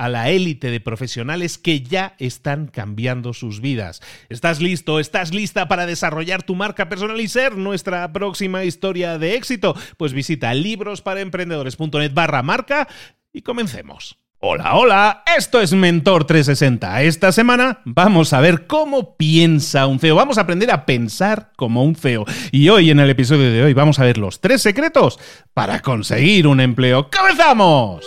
a la élite de profesionales que ya están cambiando sus vidas. ¿Estás listo? ¿Estás lista para desarrollar tu marca personal y ser nuestra próxima historia de éxito? Pues visita librosparaemprendedores.net barra marca y comencemos. Hola, hola, esto es Mentor 360. Esta semana vamos a ver cómo piensa un CEO. Vamos a aprender a pensar como un CEO. Y hoy, en el episodio de hoy, vamos a ver los tres secretos para conseguir un empleo. ¡Comenzamos!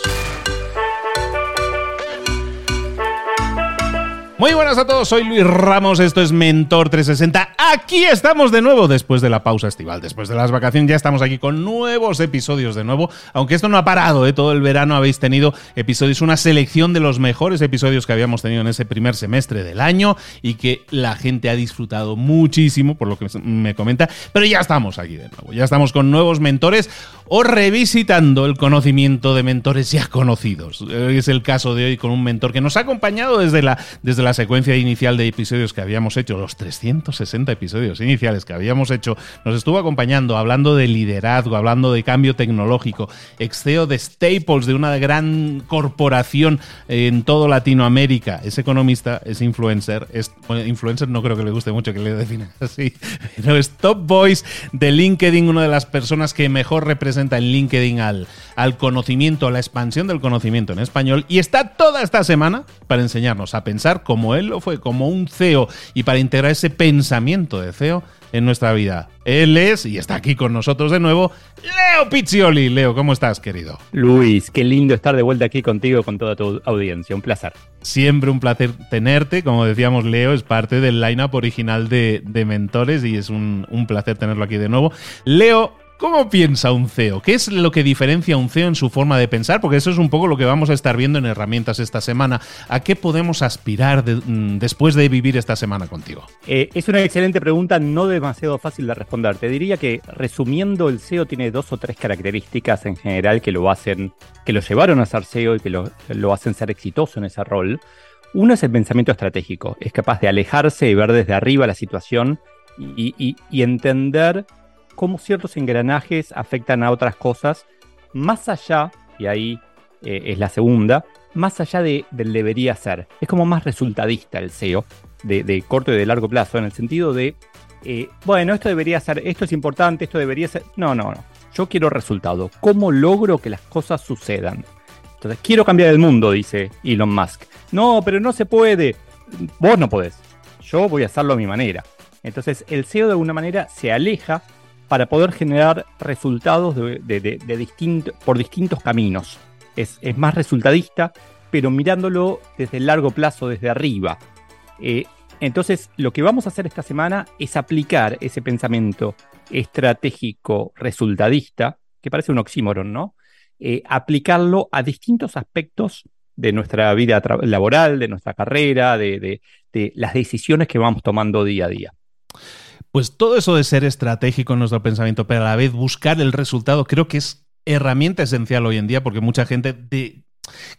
Muy buenas a todos, soy Luis Ramos, esto es Mentor 360. Aquí estamos de nuevo después de la pausa estival, después de las vacaciones ya estamos aquí con nuevos episodios de nuevo, aunque esto no ha parado, ¿eh? todo el verano habéis tenido episodios, una selección de los mejores episodios que habíamos tenido en ese primer semestre del año y que la gente ha disfrutado muchísimo, por lo que me comenta, pero ya estamos aquí de nuevo, ya estamos con nuevos mentores o revisitando el conocimiento de mentores ya conocidos. Es el caso de hoy con un mentor que nos ha acompañado desde la... Desde la secuencia inicial de episodios que habíamos hecho, los 360 episodios iniciales que habíamos hecho, nos estuvo acompañando hablando de liderazgo, hablando de cambio tecnológico, ex-CEO de Staples, de una gran corporación en todo Latinoamérica. Es economista, es influencer, es influencer no creo que le guste mucho que le define así, pero es top voice de LinkedIn, una de las personas que mejor representa en LinkedIn al, al conocimiento, a la expansión del conocimiento en español y está toda esta semana para enseñarnos a pensar como él lo fue, como un CEO, y para integrar ese pensamiento de CEO en nuestra vida. Él es, y está aquí con nosotros de nuevo, Leo Pizzioli. Leo, ¿cómo estás, querido? Luis, qué lindo estar de vuelta aquí contigo, con toda tu audiencia. Un placer. Siempre un placer tenerte. Como decíamos, Leo es parte del lineup original de, Mentores y es un, un placer tenerlo aquí de nuevo. Leo, ¿Cómo piensa un CEO? ¿Qué es lo que diferencia a un CEO en su forma de pensar? Porque eso es un poco lo que vamos a estar viendo en herramientas esta semana. ¿A qué podemos aspirar mm, después de vivir esta semana contigo? Eh, es una excelente pregunta, no demasiado fácil de responder. Te diría que resumiendo, el SEO tiene dos o tres características en general que lo hacen, que lo llevaron a ser SEO y que lo, hacen ser exitoso en ese rol. Uno es el pensamiento estratégico. Es capaz de alejarse y ver desde arriba la situación y entender cómo ciertos engranajes afectan a otras cosas, más allá, y ahí eh, es la segunda, más allá de, del debería ser. Es como más resultadista el SEO, de, corto y de largo plazo, en el sentido de, eh, bueno, esto debería ser, esto es importante, esto debería ser... No, no, no. Yo quiero resultado. ¿Cómo logro que las cosas sucedan? Entonces, quiero cambiar el mundo, dice Elon Musk. No, pero no se puede. Vos no podés. Yo voy a hacerlo a mi manera. Entonces, el SEO de alguna manera se aleja para poder generar resultados de, por distintos caminos. Es, más resultadista, pero mirándolo desde el largo plazo, desde arriba. Eh, entonces, lo que vamos a hacer esta semana es aplicar ese pensamiento estratégico resultadista, que parece un oxímoron, ¿no? Eh, aplicarlo a distintos aspectos de nuestra vida laboral, de nuestra carrera, de las decisiones que vamos tomando día a día. Pues todo eso de ser estratégico en nuestro pensamiento, pero a la vez buscar el resultado, creo que es herramienta esencial hoy en día porque mucha gente de,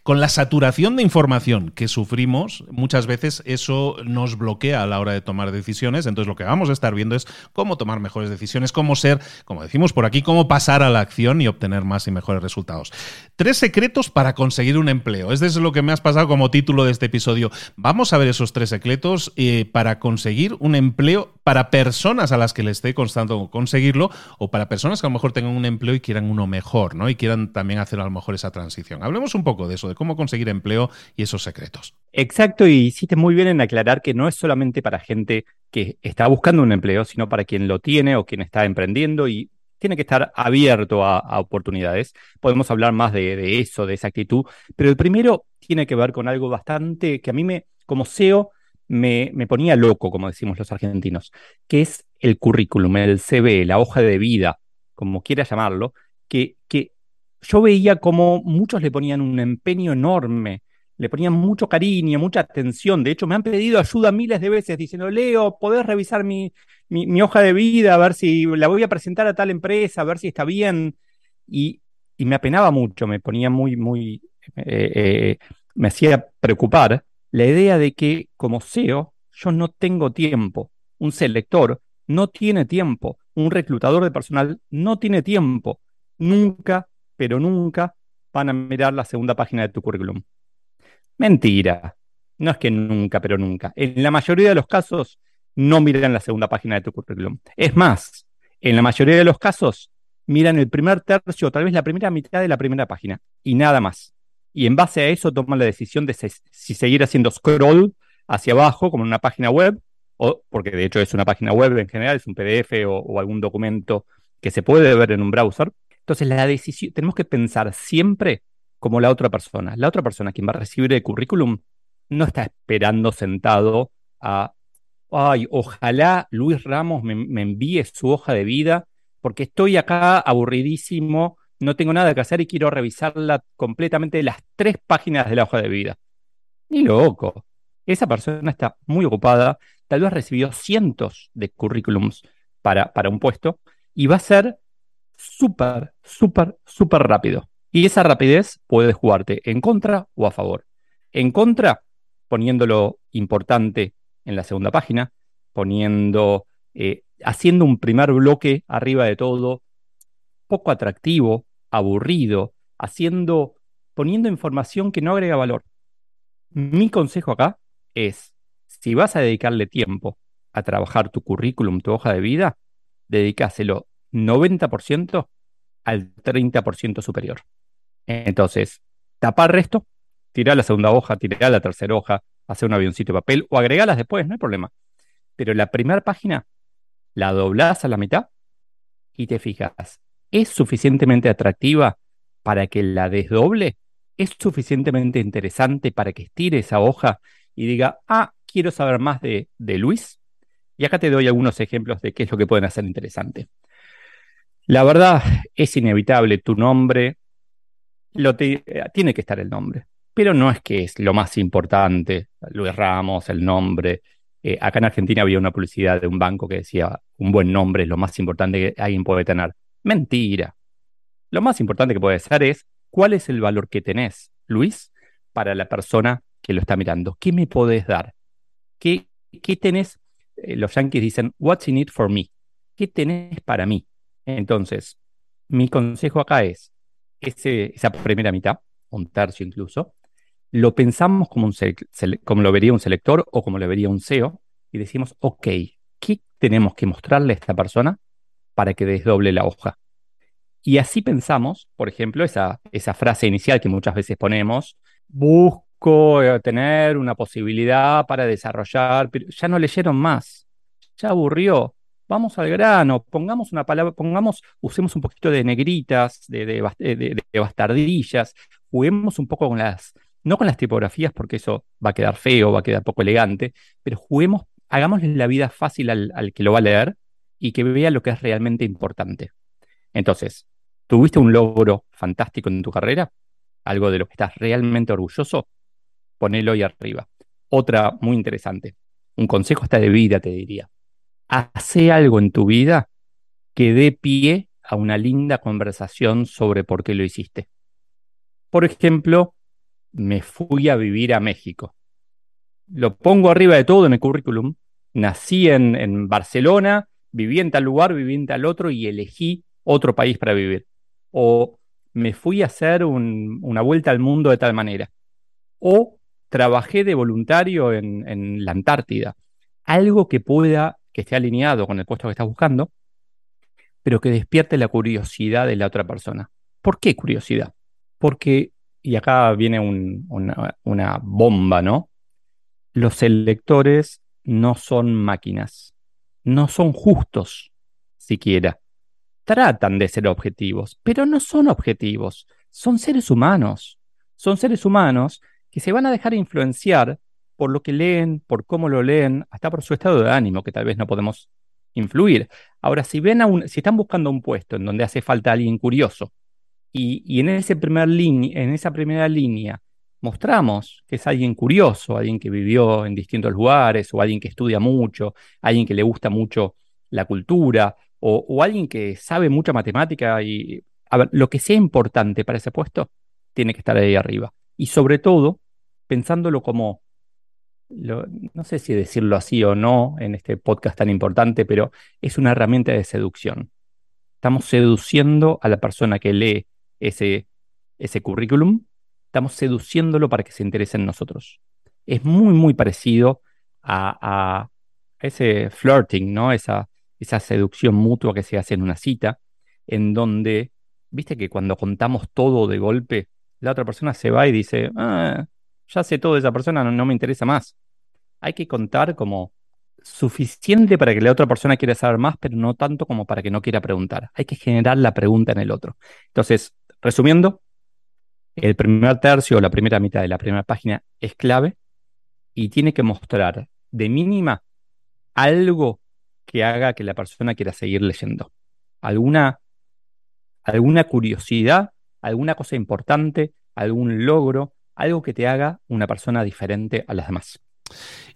con la saturación de información que sufrimos, muchas veces eso nos bloquea a la hora de tomar decisiones. Entonces, lo que vamos a estar viendo es cómo tomar mejores decisiones, cómo ser, como decimos por aquí, cómo pasar a la acción y obtener más y mejores resultados. Tres secretos para conseguir un empleo. Este es lo que me has pasado como título de este episodio. Vamos a ver esos tres secretos eh, para conseguir un empleo para personas a las que les esté constando conseguirlo o para personas que a lo mejor tengan un empleo y quieran uno mejor, ¿no? Y quieran también hacer a lo mejor esa transición. Hablemos un poco de eso, de cómo conseguir empleo y esos secretos. Exacto, y hiciste muy bien en aclarar que no es solamente para gente que está buscando un empleo, sino para quien lo tiene o quien está emprendiendo y tiene que estar abierto a, oportunidades. Podemos hablar más de, eso, de esa actitud, pero el primero tiene que ver con algo bastante que a mí me, como SEO, me, me ponía loco, como decimos los argentinos, que es el currículum, el CV, la hoja de vida, como quiera llamarlo, que, que yo veía como muchos le ponían un empeño enorme, le ponían mucho cariño, mucha atención. De hecho, me han pedido ayuda miles de veces diciendo, Leo, ¿podés revisar mi, mi, hoja de vida, a ver si la voy a presentar a tal empresa, a ver si está bien? Y, y me apenaba mucho, me ponía muy, muy, eh, eh, me hacía preocupar la idea de que como SEO yo no tengo tiempo, un selector no tiene tiempo, un reclutador de personal no tiene tiempo, nunca pero nunca van a mirar la segunda página de tu currículum. Mentira. No es que nunca, pero nunca. En la mayoría de los casos, no miran la segunda página de tu currículum. Es más, en la mayoría de los casos, miran el primer tercio o tal vez la primera mitad de la primera página y nada más. Y en base a eso toman la decisión de si seguir haciendo scroll hacia abajo, como en una página web, o porque de hecho es una página web en general, es un PDF o algún documento que se puede ver en un browser, entonces, la decisión, tenemos que pensar siempre como la otra persona. La otra persona, quien va a recibir el currículum, no está esperando sentado a, ay, ojalá Luis Ramos me, envíe su hoja de vida, porque estoy acá aburridísimo, no tengo nada que hacer y quiero revisarla completamente las tres páginas de la hoja de vida. Ni loco. Esa persona está muy ocupada, tal vez recibió cientos de currículums para, para un puesto y va a ser súper, súper, súper rápido. Y esa rapidez puede jugarte en contra o a favor. En contra, poniéndolo importante en la segunda página, poniendo, eh, haciendo un primer bloque arriba de todo, poco atractivo, aburrido, haciendo, poniendo información que no agrega valor. Mi consejo acá es, si vas a dedicarle tiempo a trabajar tu currículum, tu hoja de vida, dedícaselo 90% al 30% superior. Entonces, tapar resto, tirar la segunda hoja, tirar la tercera hoja, hacer un avioncito de papel o agregarlas después, no hay problema. Pero la primera página la doblás a la mitad y te fijas, ¿es suficientemente atractiva para que la desdoble? ¿Es suficientemente interesante para que estire esa hoja y diga, ah, quiero saber más de, de Luis? Y acá te doy algunos ejemplos de qué es lo que pueden hacer interesante. La verdad es inevitable, tu nombre, lo eh, tiene que estar el nombre, pero no es que es lo más importante, Luis Ramos, el nombre. Eh, acá en Argentina había una publicidad de un banco que decía, un buen nombre es lo más importante que alguien puede tener. Mentira. Lo más importante que puede ser es cuál es el valor que tenés, Luis, para la persona que lo está mirando. ¿Qué me podés dar? ¿Qué, qué tenés? Eh, los yankees dicen, what's in it for me? ¿Qué tenés para mí? Entonces, mi consejo acá es, esa primera mitad, un tercio incluso, lo pensamos como, un como lo vería un selector o como lo vería un SEO y decimos, ok, ¿qué tenemos que mostrarle a esta persona para que desdoble la hoja? Y así pensamos, por ejemplo, esa, esa frase inicial que muchas veces ponemos, busco eh, tener una posibilidad para desarrollar, pero ya no leyeron más, ya aburrió, vamos al grano, pongamos una palabra, pongamos, usemos un poquito de negritas, de, de, bastardillas, juguemos un poco con las, no con las tipografías porque eso va a quedar feo, va a quedar poco elegante, pero juguemos, hagámosle la vida fácil al, al que lo va a leer y que vea lo que es realmente importante. Entonces, ¿tuviste un logro fantástico en tu carrera? ¿Algo de lo que estás realmente orgulloso? Ponelo ahí arriba. Otra muy interesante, un consejo hasta de vida, te diría hace algo en tu vida que dé pie a una linda conversación sobre por qué lo hiciste. Por ejemplo, me fui a vivir a México. Lo pongo arriba de todo en el currículum. Nací en, Barcelona, viví en tal lugar, viví en tal otro y elegí otro país para vivir. O me fui a hacer una vuelta al mundo de tal manera. O trabajé de voluntario en, en la Antártida. Algo que pueda, que esté alineado con el puesto que estás buscando, pero que despierte la curiosidad de la otra persona. ¿Por qué curiosidad? Porque, y acá viene una, bomba, ¿no? Los electores no son máquinas, no son justos siquiera. Tratan de ser objetivos, pero no son objetivos, son seres humanos. Son seres humanos que se van a dejar influenciar por lo que leen, por cómo lo leen, hasta por su estado de ánimo, que tal vez no podemos influir. Ahora, si ven si están buscando un puesto en donde hace falta alguien curioso, y, en, ese primer en esa primera línea mostramos que es alguien curioso, alguien que vivió en distintos lugares, o alguien que estudia mucho, alguien que le gusta mucho la cultura, o, alguien que sabe mucha matemática y, lo que sea importante para ese puesto, tiene que estar ahí arriba. Y sobre todo, pensándolo como, no sé si decirlo así o no en este podcast tan importante, pero es una herramienta de seducción. Estamos seduciendo a la persona que lee ese, ese currículum, estamos seduciéndolo para que se interese en nosotros. Es muy, muy parecido a, ese flirting, ¿no? Esa, esa seducción mutua que se hace en una cita, en donde, viste que cuando contamos todo de golpe, la otra persona se va y dice, ah, ya sé todo de esa persona, no, me interesa más. Hay que contar como suficiente para que la otra persona quiera saber más, pero no tanto como para que no quiera preguntar. Hay que generar la pregunta en el otro. Entonces, resumiendo, el primer tercio o la primera mitad de la primera página es clave y tiene que mostrar de mínima algo que haga que la persona quiera seguir leyendo. Alguna, alguna curiosidad alguna cosa importante, algún logro, algo que te haga una persona diferente a las demás.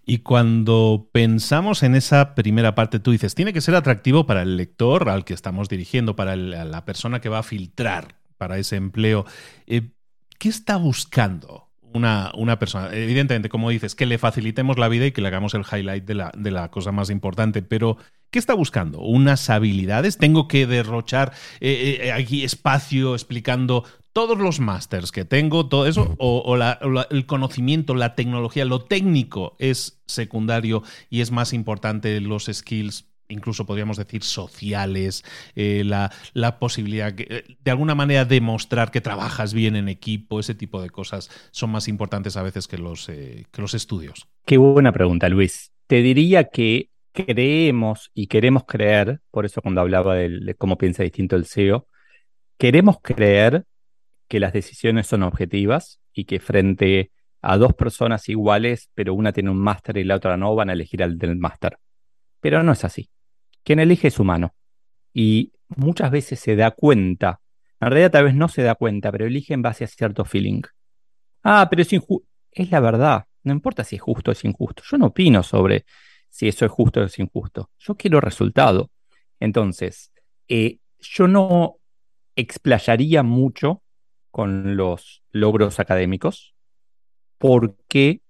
Y cuando pensamos en esa primera parte, tú dices, tiene que ser atractivo para el lector al que estamos dirigiendo, para la persona que va a filtrar para ese empleo. Eh, ¿Qué está buscando una, una, persona? Evidentemente, como dices, que le facilitemos la vida y que le hagamos el highlight de la, de la cosa más importante, pero ¿Qué está buscando? ¿Unas habilidades? ¿Tengo que derrochar eh, eh, aquí espacio explicando todos los másters que tengo, todo eso? ¿O, el conocimiento, la tecnología, lo técnico es secundario y es más importante los skills incluso podríamos decir sociales, eh, la, posibilidad de alguna manera demostrar que trabajas bien en equipo, ese tipo de cosas son más importantes a veces que los, que los estudios. Qué buena pregunta, Luis. Te diría que creemos y queremos creer, por eso cuando hablaba de, cómo piensa distinto el CEO, queremos creer que las decisiones son objetivas y que frente a dos personas iguales, pero una tiene un máster y la otra no, van a elegir al del máster. Pero no es así. Quien elige es humano. Y muchas veces se da cuenta, en realidad tal vez no se da cuenta, pero elige en base a cierto feeling. Ah, pero es injusto. Es la verdad. No importa si es justo o es injusto. Yo no opino sobre si eso es justo o es injusto. Yo quiero resultado. Entonces, eh, yo no explayaría mucho con los logros académicos porque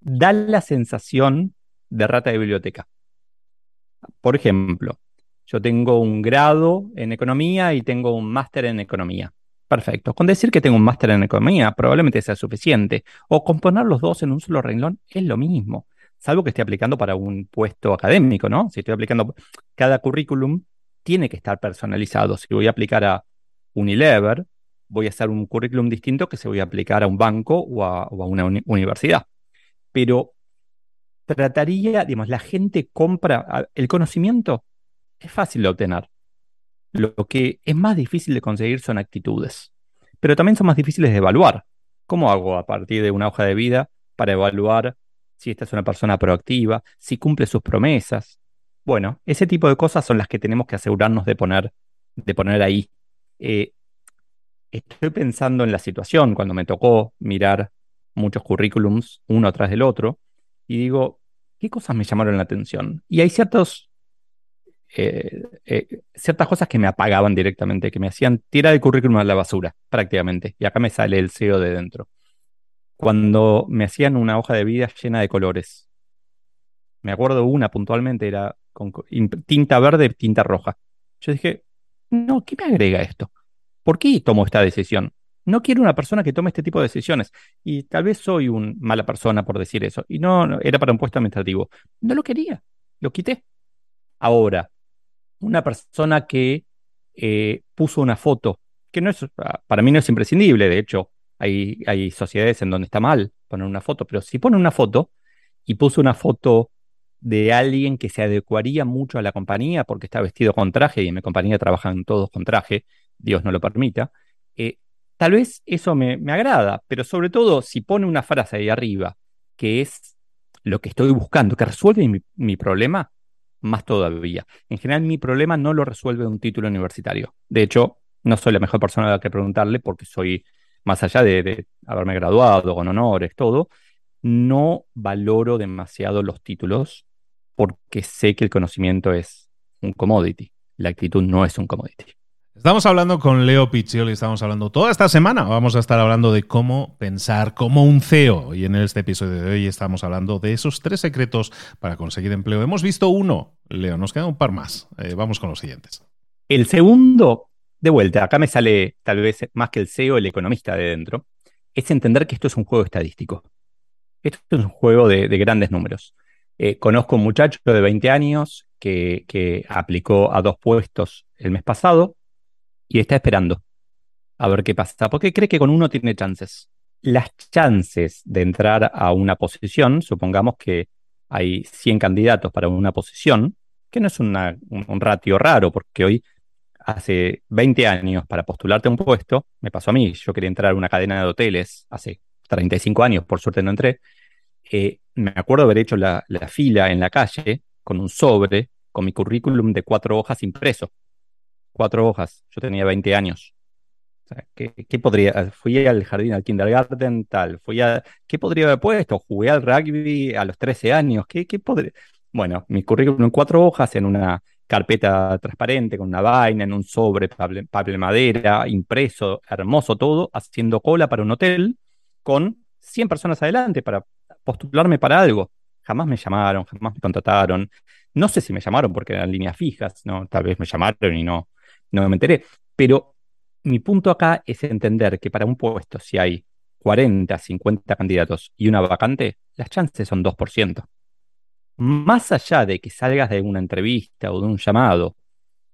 da la sensación de rata de biblioteca. Por ejemplo, yo tengo un grado en economía y tengo un máster en economía. Perfecto. Con decir que tengo un máster en economía probablemente sea suficiente. O con poner los dos en un solo renglón es lo mismo salvo que esté aplicando para un puesto académico, ¿no? Si estoy aplicando, cada currículum tiene que estar personalizado. Si voy a aplicar a Unilever, voy a hacer un currículum distinto que se voy a aplicar a un banco o a, una universidad. Pero trataría, digamos, la gente compra, el conocimiento es fácil de obtener. Lo que es más difícil de conseguir son actitudes, pero también son más difíciles de evaluar. ¿Cómo hago a partir de una hoja de vida para evaluar si esta es una persona proactiva, si cumple sus promesas. Bueno, ese tipo de cosas son las que tenemos que asegurarnos de poner, de poner ahí. Eh, estoy pensando en la situación cuando me tocó mirar muchos currículums uno tras del otro y digo, ¿qué cosas me llamaron la atención? Y hay ciertos, eh, eh, ciertas cosas que me apagaban directamente, que me hacían tirar el currículum a la basura, prácticamente. Y acá me sale el CEO de dentro. Cuando me hacían una hoja de vida llena de colores. Me acuerdo una puntualmente, era con tinta verde, tinta roja. Yo dije, no, ¿qué me agrega esto? ¿Por qué tomo esta decisión? No quiero una persona que tome este tipo de decisiones. Y tal vez soy una mala persona por decir eso. Y no, era para un puesto administrativo. No lo quería. Lo quité. Ahora, una persona que eh, puso una foto, que no es, ah, para mí no es imprescindible. De hecho, hay, sociedades en donde está mal poner una foto. Pero si pone una foto y puso una foto de alguien que se adecuaría mucho a la compañía porque está vestido con traje y en mi compañía trabajan todos con traje, Dios no lo permita, eh, tal vez eso me, agrada, pero sobre todo si pone una frase ahí arriba que es lo que estoy buscando, que resuelve mi, mi problema, más todavía. En general mi problema no lo resuelve un título universitario. De hecho, no soy la mejor persona a la que preguntarle porque soy, más allá de, de haberme graduado con honores, todo, no valoro demasiado los títulos porque sé que el conocimiento es un commodity. La actitud no es un commodity. Estamos hablando con Leo Piccioli, estamos hablando toda esta semana, vamos a estar hablando de cómo pensar como un CEO y en este episodio de hoy estamos hablando de esos tres secretos para conseguir empleo. Hemos visto uno, Leo, nos queda un par más. Eh, vamos con los siguientes. El segundo, de vuelta, acá me sale tal vez más que el CEO, el economista de dentro, es entender que esto es un juego estadístico. Esto es un juego de, grandes números. Eh, conozco un muchacho de 20 años que, aplicó a dos puestos el mes pasado y está esperando a ver qué pasa, porque cree que con uno tiene chances. Las chances de entrar a una posición, supongamos que hay 100 candidatos para una posición, que no es un, ratio raro, porque hoy, hace 20 años, para postularte a un puesto, me pasó a mí, yo quería entrar a una cadena de hoteles hace 35 años, por suerte no entré, eh, me acuerdo haber hecho la, la fila en la calle con un sobre, con mi currículum de cuatro hojas impreso cuatro hojas. Yo tenía 20 años. ¿qué, podría? Fui al jardín, al kindergarten, tal. Fui a, ¿Qué podría haber puesto? Jugué al rugby a los 13 años. ¿Qué, qué podría? Bueno, mi currículum en cuatro hojas, en una carpeta transparente, con una vaina, en un sobre, papel, madera, impreso, hermoso todo, haciendo cola para un hotel con 100 personas adelante para postularme para algo. Jamás me llamaron, jamás me contrataron. No sé si me llamaron porque eran líneas fijas, no, tal vez me llamaron y no, no me enteré. Pero mi punto acá es entender que para un puesto, si hay 40, 50 candidatos y una vacante, las chances son 2%. Más allá de que salgas de una entrevista o de un llamado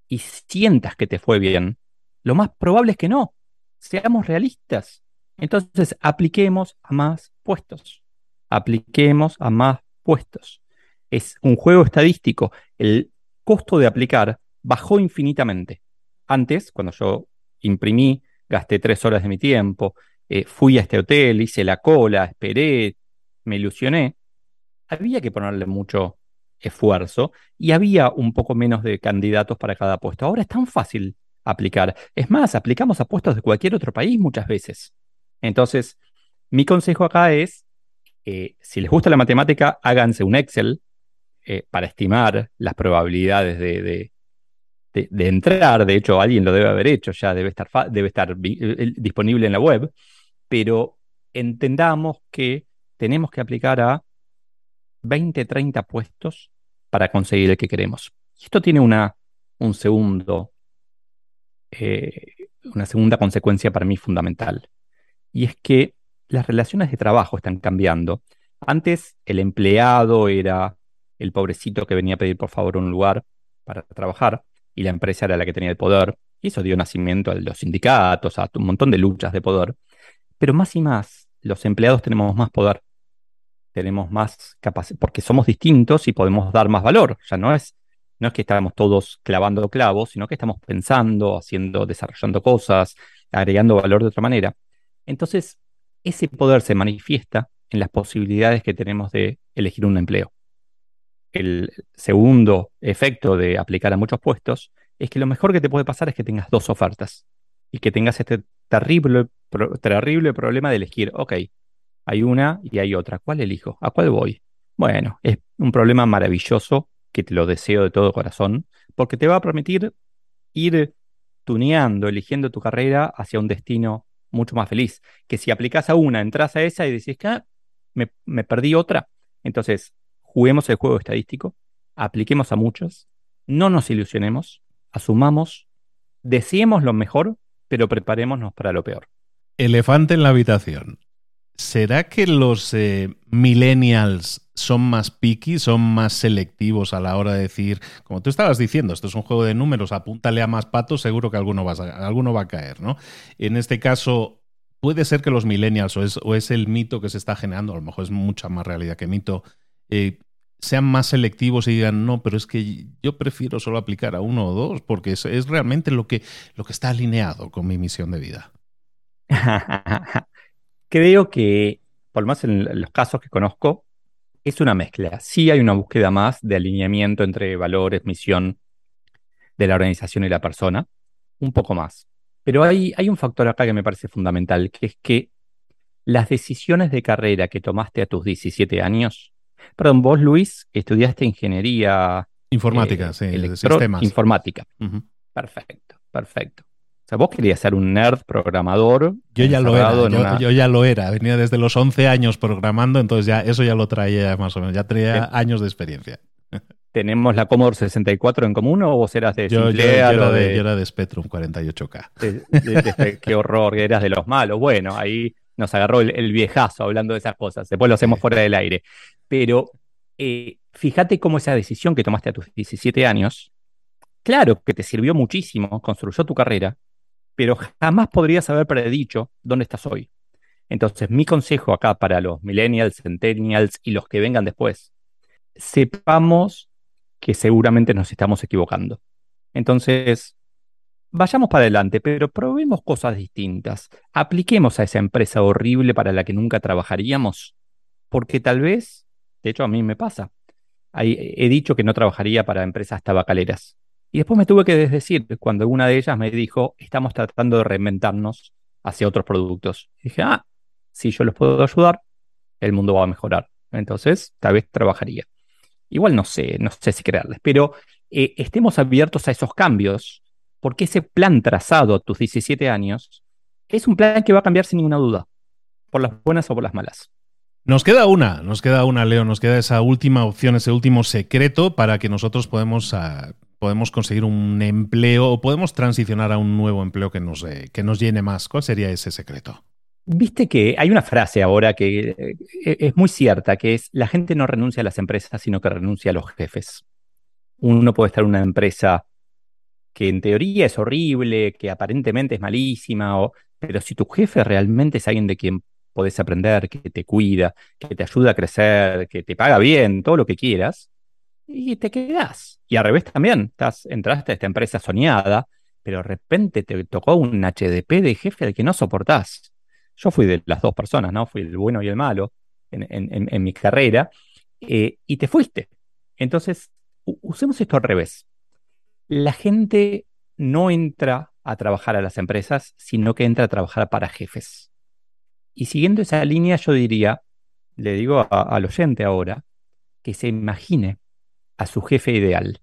y sientas que te fue bien, lo más probable es que no. Seamos realistas. Entonces, apliquemos a más puestos. Apliquemos a más puestos. Es un juego estadístico. El costo de aplicar bajó infinitamente. Antes, cuando yo imprimí, gasté tres horas de mi tiempo, eh, fui a este hotel, hice la cola, esperé, me ilusioné. Había que ponerle mucho esfuerzo y había un poco menos de candidatos para cada puesto. Ahora es tan fácil aplicar. Es más, aplicamos a puestos de cualquier otro país muchas veces. Entonces, mi consejo acá es, eh, si les gusta la matemática, háganse un Excel eh, para estimar las probabilidades de, de, entrar, de hecho alguien lo debe haber hecho, ya debe estar, debe estar eh, disponible en la web, pero entendamos que tenemos que aplicar a 20, 30 puestos para conseguir el que queremos. Esto tiene una, un segundo, eh, una segunda consecuencia para mí fundamental, y es que las relaciones de trabajo están cambiando. Antes el empleado era el pobrecito que venía a pedir por favor un lugar para trabajar y la empresa era la que tenía el poder. Y eso dio nacimiento a los sindicatos, a un montón de luchas de poder. Pero más y más, los empleados tenemos más poder, tenemos más capacidad, porque somos distintos y podemos dar más valor. Ya no es, no es que estamos todos clavando clavos, sino que estamos pensando, haciendo, desarrollando cosas, agregando valor de otra manera. Entonces, ese poder se manifiesta en las posibilidades que tenemos de elegir un empleo el segundo efecto de aplicar a muchos puestos es que lo mejor que te puede pasar es que tengas dos ofertas y que tengas este terrible, terrible problema de elegir, ok, hay una y hay otra, ¿cuál elijo? ¿A cuál voy? Bueno, es un problema maravilloso que te lo deseo de todo corazón, porque te va a permitir ir tuneando, eligiendo tu carrera hacia un destino mucho más feliz. Que si aplicas a una, entras a esa y decís que ah, me, me perdí otra. Entonces, juguemos el juego estadístico, apliquemos a muchos, no nos ilusionemos, asumamos, deseemos lo mejor, pero preparémonos para lo peor. Elefante en la habitación. ¿Será que los eh, millennials son más picky, son más selectivos a la hora de decir, como tú estabas diciendo, esto es un juego de números, apúntale a más patos, seguro que alguno va a, alguno va a caer, ¿no? En este caso, puede ser que los millennials, o es, el mito que se está generando, a lo mejor es mucha más realidad que mito, eh, sean más selectivos y digan, no, pero es que yo prefiero solo aplicar a uno o dos, porque es, es realmente lo que, lo que está alineado con mi misión de vida. Creo que, por lo menos en los casos que conozco, es una mezcla. Sí hay una búsqueda más de alineamiento entre valores, misión de la organización y la persona, un poco más. Pero hay, hay un factor acá que me parece fundamental, que es que las decisiones de carrera que tomaste a tus 17 años, perdón, vos Luis estudiaste ingeniería informática, eh, sí, sistemas. Informática. Perfecto, perfecto. O sea, vos querías ser un nerd programador. Yo ya lo era, yo, ya lo era. Venía desde los 11 años programando, entonces ya eso ya lo traía más o menos, ya traía años de experiencia. ¿Tenemos la Commodore 64 en común o vos eras de yo, yo, era de, yo era de Spectrum 48K. qué horror, eras de los malos. Bueno, ahí nos agarró el, viejazo hablando de esas cosas. Después lo hacemos fuera del aire. Pero eh, fíjate cómo esa decisión que tomaste a tus 17 años, claro que te sirvió muchísimo, construyó tu carrera, pero jamás podrías haber predicho dónde estás hoy. Entonces, mi consejo acá para los millennials, centennials y los que vengan después, sepamos que seguramente nos estamos equivocando. Entonces, vayamos para adelante, pero probemos cosas distintas. Apliquemos a esa empresa horrible para la que nunca trabajaríamos, porque tal vez, de hecho a mí me pasa, he dicho que no trabajaría para empresas tabacaleras. Y después me tuve que desdecir cuando una de ellas me dijo, estamos tratando de reinventarnos hacia otros productos. Y dije, ah, si yo los puedo ayudar, el mundo va a mejorar. Entonces, tal vez trabajaría. Igual no sé, no sé si creerles, pero eh, estemos abiertos a esos cambios, porque ese plan trazado a tus 17 años es un plan que va a cambiar sin ninguna duda, por las buenas o por las malas. Nos queda una, nos queda una, Leo, nos queda esa última opción, ese último secreto para que nosotros podemos ah, podemos conseguir un empleo o podemos transicionar a un nuevo empleo que nos, eh, que nos llene más? ¿Cuál sería ese secreto? Viste que hay una frase ahora que eh, es muy cierta, que es la gente no renuncia a las empresas, sino que renuncia a los jefes. Uno puede estar en una empresa que en teoría es horrible, que aparentemente es malísima, o, pero si tu jefe realmente es alguien de quien podés aprender, que te cuida, que te ayuda a crecer, que te paga bien, todo lo que quieras, y te quedás. Y al revés también, estás, entraste a esta empresa soñada, pero de repente te tocó un HDP de jefe al que no soportás. Yo fui de las dos personas, ¿no? Fui el bueno y el malo en, mi carrera, eh, y te fuiste. Entonces, usemos esto al revés. La gente no entra a trabajar a las empresas, sino que entra a trabajar para jefes. Y siguiendo esa línea, yo diría, le digo al oyente ahora, que se imagine a su jefe ideal.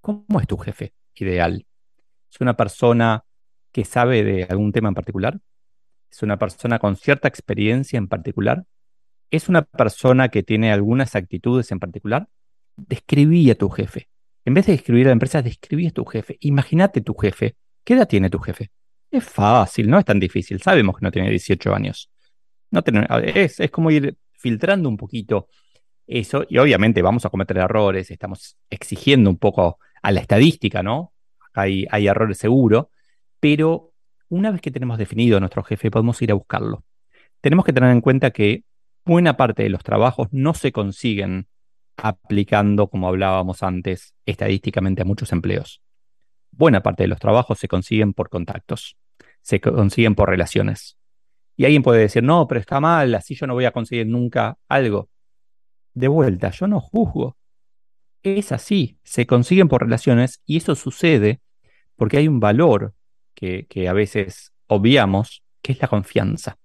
¿Cómo es tu jefe ideal? ¿Es una persona que sabe de algún tema en particular? ¿Es una persona con cierta experiencia en particular? ¿Es una persona que tiene algunas actitudes en particular? Describí a tu jefe. En vez de describir a la empresa, describí a tu jefe. Imagínate tu jefe. ¿Qué edad tiene tu jefe? Es fácil, no es tan difícil. Sabemos que no tiene 18 años. No es, es como ir filtrando un poquito eso, y obviamente vamos a cometer errores, estamos exigiendo un poco a la estadística, ¿no? Hay, hay errores seguro, pero una vez que tenemos definido a nuestro jefe, podemos ir a buscarlo. Tenemos que tener en cuenta que buena parte de los trabajos no se consiguen aplicando, como hablábamos antes, estadísticamente a muchos empleos. Buena parte de los trabajos se consiguen por contactos, se consiguen por relaciones. Y alguien puede decir, no, pero está mal, así yo no voy a conseguir nunca algo de vuelta, yo no juzgo. Es así, se consiguen por relaciones y eso sucede porque hay un valor que, a veces obviamos, que es la confianza.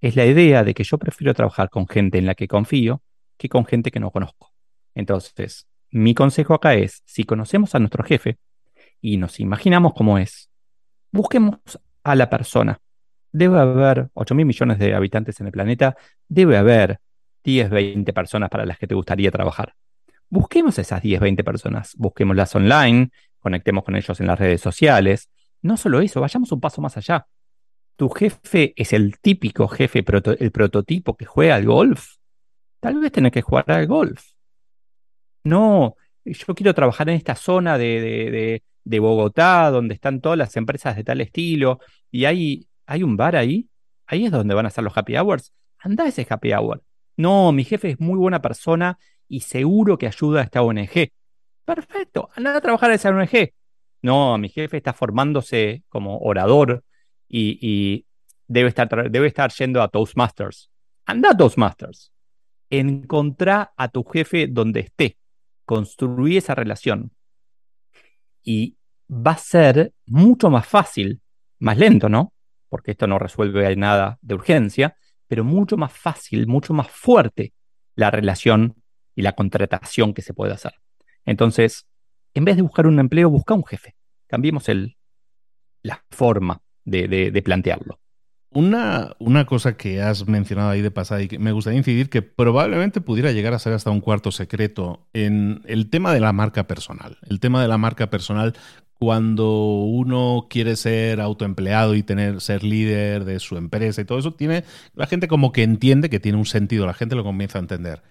Es la idea de que yo prefiero trabajar con gente en la que confío que con gente que no conozco. Entonces, mi consejo acá es, si conocemos a nuestro jefe y nos imaginamos cómo es, busquemos a la persona. Debe haber 8 mil millones de habitantes en el planeta, debe haber 10, 20 personas para las que te gustaría trabajar. Busquemos esas 10, 20 personas, busquémoslas online, conectemos con ellos en las redes sociales. No solo eso, vayamos un paso más allá. Tu jefe es el típico jefe, el prototipo que juega al golf. Tal vez tenés que jugar al golf. No, yo quiero trabajar en esta zona de, Bogotá, donde están todas las empresas de tal estilo, y hay, hay un bar ahí. Ahí es donde van a ser los happy hours. Anda a ese happy hour. No, mi jefe es muy buena persona y seguro que ayuda a esta ONG. Perfecto, anda a trabajar a esa ONG. No, mi jefe está formándose como orador y, debe, estar, debe estar yendo a Toastmasters. Anda a Toastmasters. Encontrá a tu jefe donde esté. Construí esa relación. Y va a ser mucho más fácil, más lento, ¿no? Porque esto no resuelve nada de urgencia, pero mucho más fácil, mucho más fuerte la relación y la contratación que se puede hacer. Entonces, en vez de buscar un empleo, busca un jefe. Cambiemos el, la forma de, plantearlo. Una, una, cosa que has mencionado ahí de pasada y que me gustaría incidir que probablemente pudiera llegar a ser hasta un cuarto secreto en el tema de la marca personal. El tema de la marca personal cuando uno quiere ser autoempleado y tener ser líder de su empresa y todo eso tiene la gente como que entiende que tiene un sentido, la gente lo comienza a entender.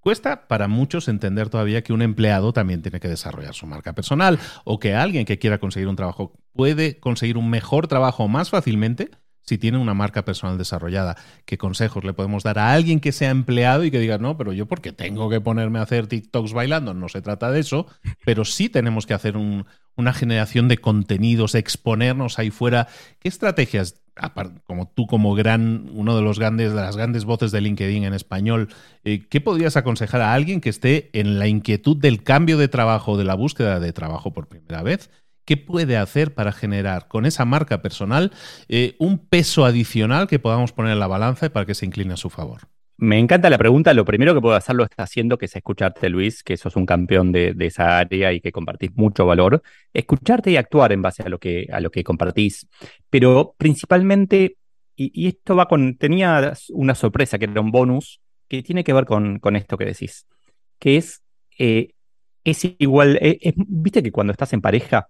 Cuesta para muchos entender todavía que un empleado también tiene que desarrollar su marca personal o que alguien que quiera conseguir un trabajo puede conseguir un mejor trabajo más fácilmente si tiene una marca personal desarrollada. ¿Qué consejos le podemos dar a alguien que sea empleado y que diga, no, pero yo porque tengo que ponerme a hacer TikToks bailando? No se trata de eso, pero sí tenemos que hacer una generación de contenidos, exponernos ahí fuera. ¿Qué estrategias como tú como gran, uno de los grandes, de las grandes voces de LinkedIn en español, eh, ¿qué podrías aconsejar a alguien que esté en la inquietud del cambio de trabajo, de la búsqueda de trabajo por primera vez? ¿Qué puede hacer para generar con esa marca personal eh, un peso adicional que podamos poner en la balanza y para que se incline a su favor? Me encanta la pregunta. Lo primero que puedo hacer lo está haciendo, que es escucharte, Luis, que sos un campeón de, esa área y que compartís mucho valor. Escucharte y actuar en base a lo que, a lo que compartís. Pero principalmente, y, esto va con. Tenía una sorpresa que era un bonus que tiene que ver con, con esto que decís, que es. Eh, es igual. Eh, viste que cuando estás en pareja,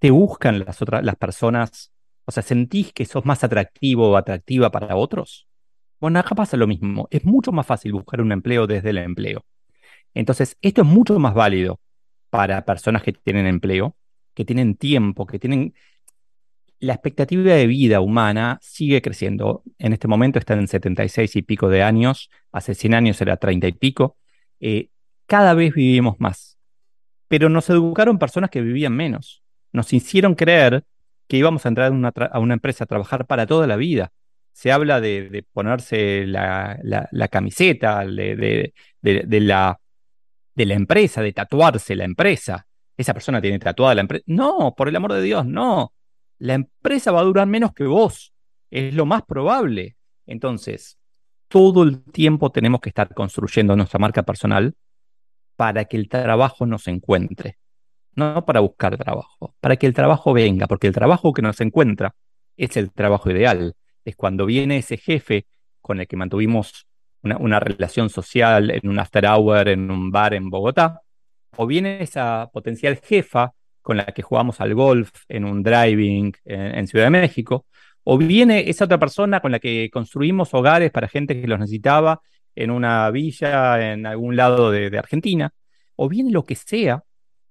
te buscan las otras las personas. O sea, sentís que sos más atractivo o atractiva para otros. Bueno, acá pasa lo mismo. Es mucho más fácil buscar un empleo desde el empleo. Entonces, esto es mucho más válido para personas que tienen empleo, que tienen tiempo, que tienen... La expectativa de vida humana sigue creciendo. En este momento está en 76 y pico de años. Hace 100 años era 30 y pico. Eh, cada vez vivimos más. Pero nos educaron personas que vivían menos. Nos hicieron creer que íbamos a entrar a una empresa a trabajar para toda la vida se habla de, ponerse la, camiseta de, la, de la empresa, de tatuarse la empresa. Esa persona tiene tatuada la empresa. No, por el amor de Dios, no. La empresa va a durar menos que vos. Es lo más probable. Entonces, todo el tiempo tenemos que estar construyendo nuestra marca personal para que el trabajo nos encuentre. No para buscar trabajo, para que el trabajo venga, porque el trabajo que nos encuentra es el trabajo ideal. Es cuando viene ese jefe con el que mantuvimos una, relación social en un after hour, en un bar en Bogotá, o viene esa potencial jefa con la que jugamos al golf en un driving en, Ciudad de México, o viene esa otra persona con la que construimos hogares para gente que los necesitaba en una villa en algún lado de, Argentina, o viene lo que sea,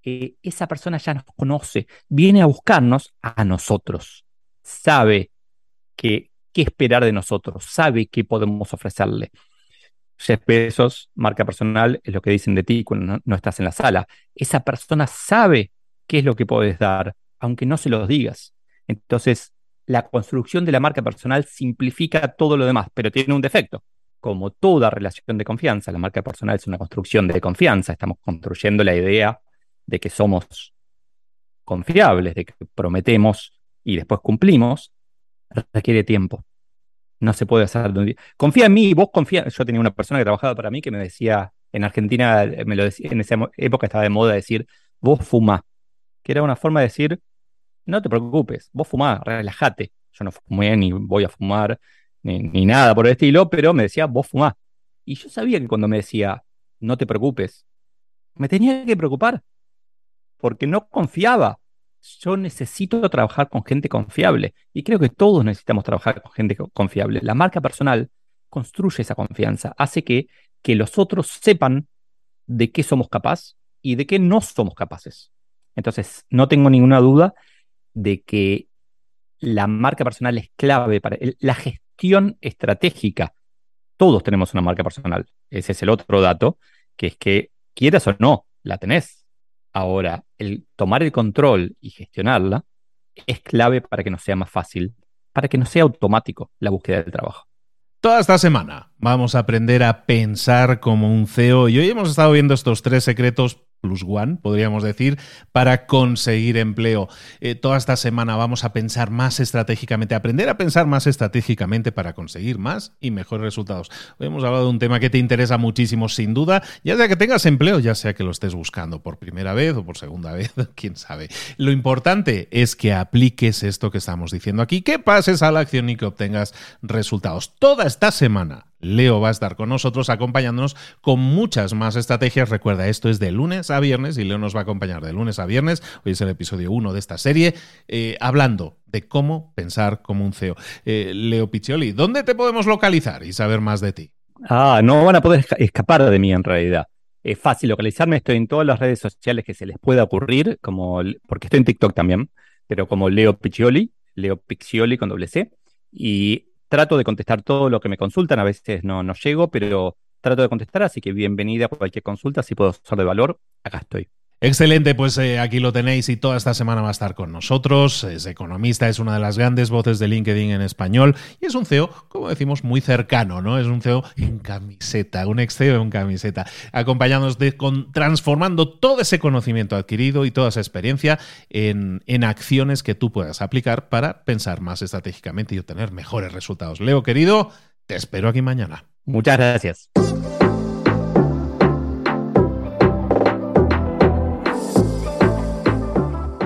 esa persona ya nos conoce, viene a buscarnos a nosotros, sabe que qué esperar de nosotros, sabe qué podemos ofrecerle. Jeff Bezos, marca personal, es lo que dicen de ti cuando no, estás en la sala. Esa persona sabe qué es lo que puedes dar, aunque no se lo digas. Entonces, la construcción de la marca personal simplifica todo lo demás, pero tiene un defecto. Como toda relación de confianza, la marca personal es una construcción de confianza. Estamos construyendo la idea de que somos confiables, de que prometemos y después cumplimos requiere tiempo. no se puede hacer de un día. Confía en mí, vos confía. Yo tenía una persona que trabajaba para mí que me decía, en Argentina, me lo decía, en esa época estaba de moda decir, vos fumá, que era una forma de decir, no te preocupes, vos fumá, relájate. Yo no fumé ni voy a fumar, ni, ni nada por el estilo, pero me decía, vos fumá. Y yo sabía que cuando me decía, no te preocupes, me tenía que preocupar, porque no confiaba. Yo necesito trabajar con gente confiable y creo que todos necesitamos trabajar con gente confiable. La marca personal construye esa confianza, hace que, que los otros sepan de qué somos capaces y de qué no somos capaces. Entonces, no tengo ninguna duda de que la marca personal es clave para la gestión estratégica. Todos tenemos una marca personal. Ese es el otro dato, que es que quieras o no, la tenés. Ahora, el tomar el control y gestionarla es clave para que no sea más fácil, para que no sea automático la búsqueda del trabajo. Toda esta semana vamos a aprender a pensar como un CEO y hoy hemos estado viendo estos tres secretos plus one, podríamos decir, para conseguir empleo. Eh, toda esta semana vamos a pensar más estratégicamente, aprender a pensar más estratégicamente para conseguir más y mejores resultados. Hoy hemos hablado de un tema que te interesa muchísimo, sin duda, ya sea que tengas empleo, ya sea que lo estés buscando por primera vez o por segunda vez, quién sabe. Lo importante es que apliques esto que estamos diciendo aquí, que pases a la acción y que obtengas resultados. Toda esta semana Leo va a estar con nosotros acompañándonos con muchas más estrategias. Recuerda, esto es de lunes a viernes y Leo nos va a acompañar de lunes a viernes. Hoy es el episodio 1 de esta serie, eh, hablando de cómo pensar como un CEO. Eh, Leo Piccioli, ¿dónde te podemos localizar y saber más de ti? Ah, no van a poder escapar de mí en realidad. Es fácil localizarme, estoy en todas las redes sociales que se les pueda ocurrir, como, porque estoy en TikTok también, pero como Leo Piccioli, Leo Piccioli con doble C. Y trato de contestar todo lo que me consultan, a veces no, no llego, pero trato de contestar, así que bienvenida a cualquier consulta, si puedo ser de valor, acá estoy. Excelente, pues eh, aquí lo tenéis y toda esta semana va a estar con nosotros. Es economista, es una de las grandes voces de LinkedIn en español y es un CEO, como decimos, muy cercano, ¿no? Es un CEO en camiseta, un ex CEO en camiseta, acompañándonos de, con, transformando todo ese conocimiento adquirido y toda esa experiencia en, en acciones que tú puedas aplicar para pensar más estratégicamente y obtener mejores resultados. Leo, querido, te espero aquí mañana. Muchas gracias.